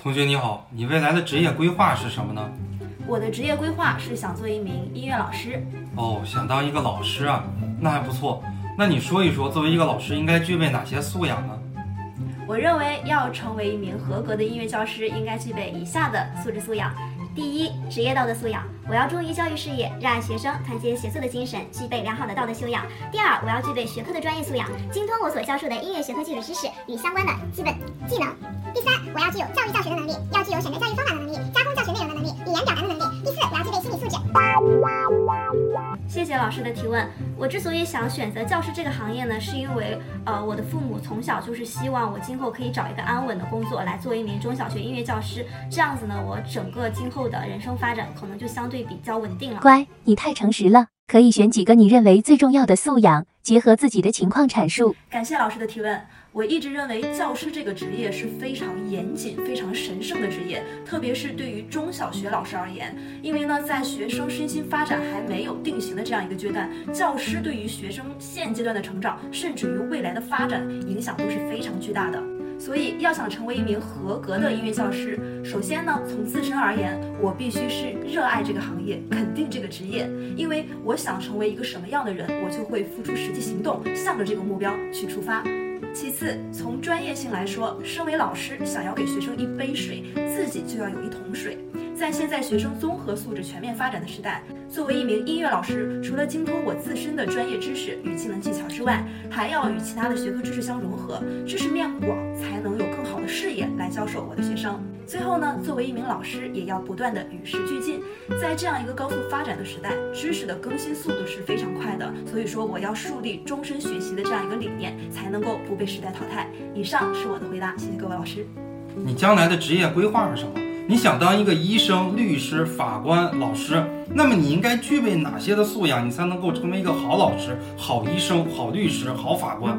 同学你好，你未来的职业规划是什么呢？我的职业规划是想做一名音乐老师。哦，想当一个老师啊，那还不错。那你说一说，作为一个老师应该具备哪些素养呢？我认为要成为一名合格的音乐教师，应该具备以下的素质素养。第一，职业道德素养，我要忠于教育事业，热爱学生，团结协作的精神，具备良好的道德修养。第二，我要具备学科的专业素养，精通我所教授的音乐学科基础知识与相关的基本技能。第三，我要具有教育教学的能力，要具有选择教育方法的，谢谢老师的提问。我之所以想选择教师这个行业呢，是因为呃，我的父母从小就是希望我今后可以找一个安稳的工作，来做一名中小学音乐教师。这样子呢，我整个今后的人生发展可能就相对比较稳定了。乖，你太诚实了。可以选几个你认为最重要的素养，结合自己的情况阐述。感谢老师的提问。我一直认为教师这个职业是非常严谨、非常神圣的职业，特别是对于中小学老师而言，因为呢，在学生身心发展还没有定型的这样一个阶段，教师对于学生现阶段的成长，甚至于未来的发展影响都是非常巨大的。所以，要想成为一名合格的音乐教师，首先呢，从自身而言，我必须是热爱这个行业，肯定这个职业，因为我想成为一个什么样的人，我就会付出实际行动，向着这个目标去出发。其次，从专业性来说，身为老师，想要给学生一杯水，自己就要有一桶水。在现在学生综合素质全面发展的时代，作为一名音乐老师，除了精通我自身的专业知识与技能技巧之外，还要与其他的学科知识相融合，知识面广，才能有更好的视野来教授我的学生。最后呢，作为一名老师，也要不断的与时俱进。在这样一个高速发展的时代，知识的更新速度是非常快的，所以说我要树立终身学习的这样一个理念，才能够不被时代淘汰。以上是我的回答，谢谢各位老师。你将来的职业规划是什么？你想当一个医生、律师、法官、老师，那么你应该具备哪些的素养，你才能够成为一个好老师、好医生、好律师、好法官？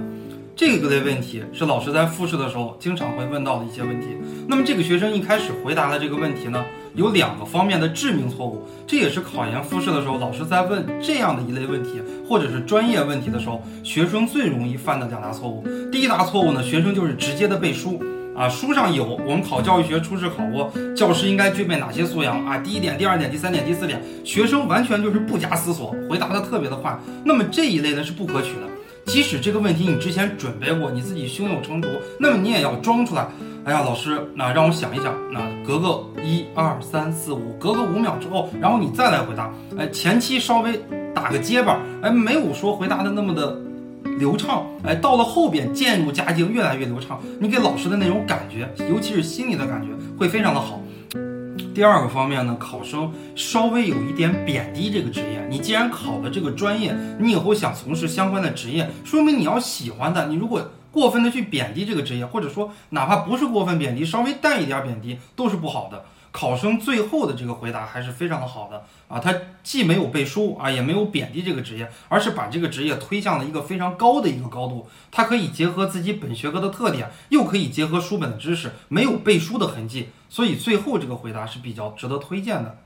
这个类问题是老师在复试的时候经常会问到的一些问题。那么这个学生一开始回答的这个问题呢，有两个方面的致命错误，这也是考研复试的时候老师在问这样的一类问题或者是专业问题的时候，学生最容易犯的两大错误。第一大错误呢，学生就是直接的背书。啊，书上有，我们考教育学初试考过，教师应该具备哪些素养啊？第一点、第二点、第三点、第四点，学生完全就是不假思索，回答的特别的快。那么这一类呢是不可取的。即使这个问题你之前准备过，你自己胸有成竹，那么你也要装出来。哎呀，老师，那让我想一想，那隔个一二三四五，隔个五秒之后，然后你再来回答。哎，前期稍微打个结巴，哎，没有说回答的那么的。流畅，哎，到了后边渐入佳境，越来越流畅。你给老师的那种感觉，尤其是心里的感觉，会非常的好。第二个方面呢，考生稍微有一点贬低这个职业。你既然考了这个专业，你以后想从事相关的职业，说明你要喜欢的。你如果过分的去贬低这个职业，或者说哪怕不是过分贬低，稍微带一点贬低，都是不好的。考生最后的这个回答还是非常的好的啊，他既没有背书啊，也没有贬低这个职业，而是把这个职业推向了一个非常高的一个高度。他可以结合自己本学科的特点，又可以结合书本的知识，没有背书的痕迹，所以最后这个回答是比较值得推荐的。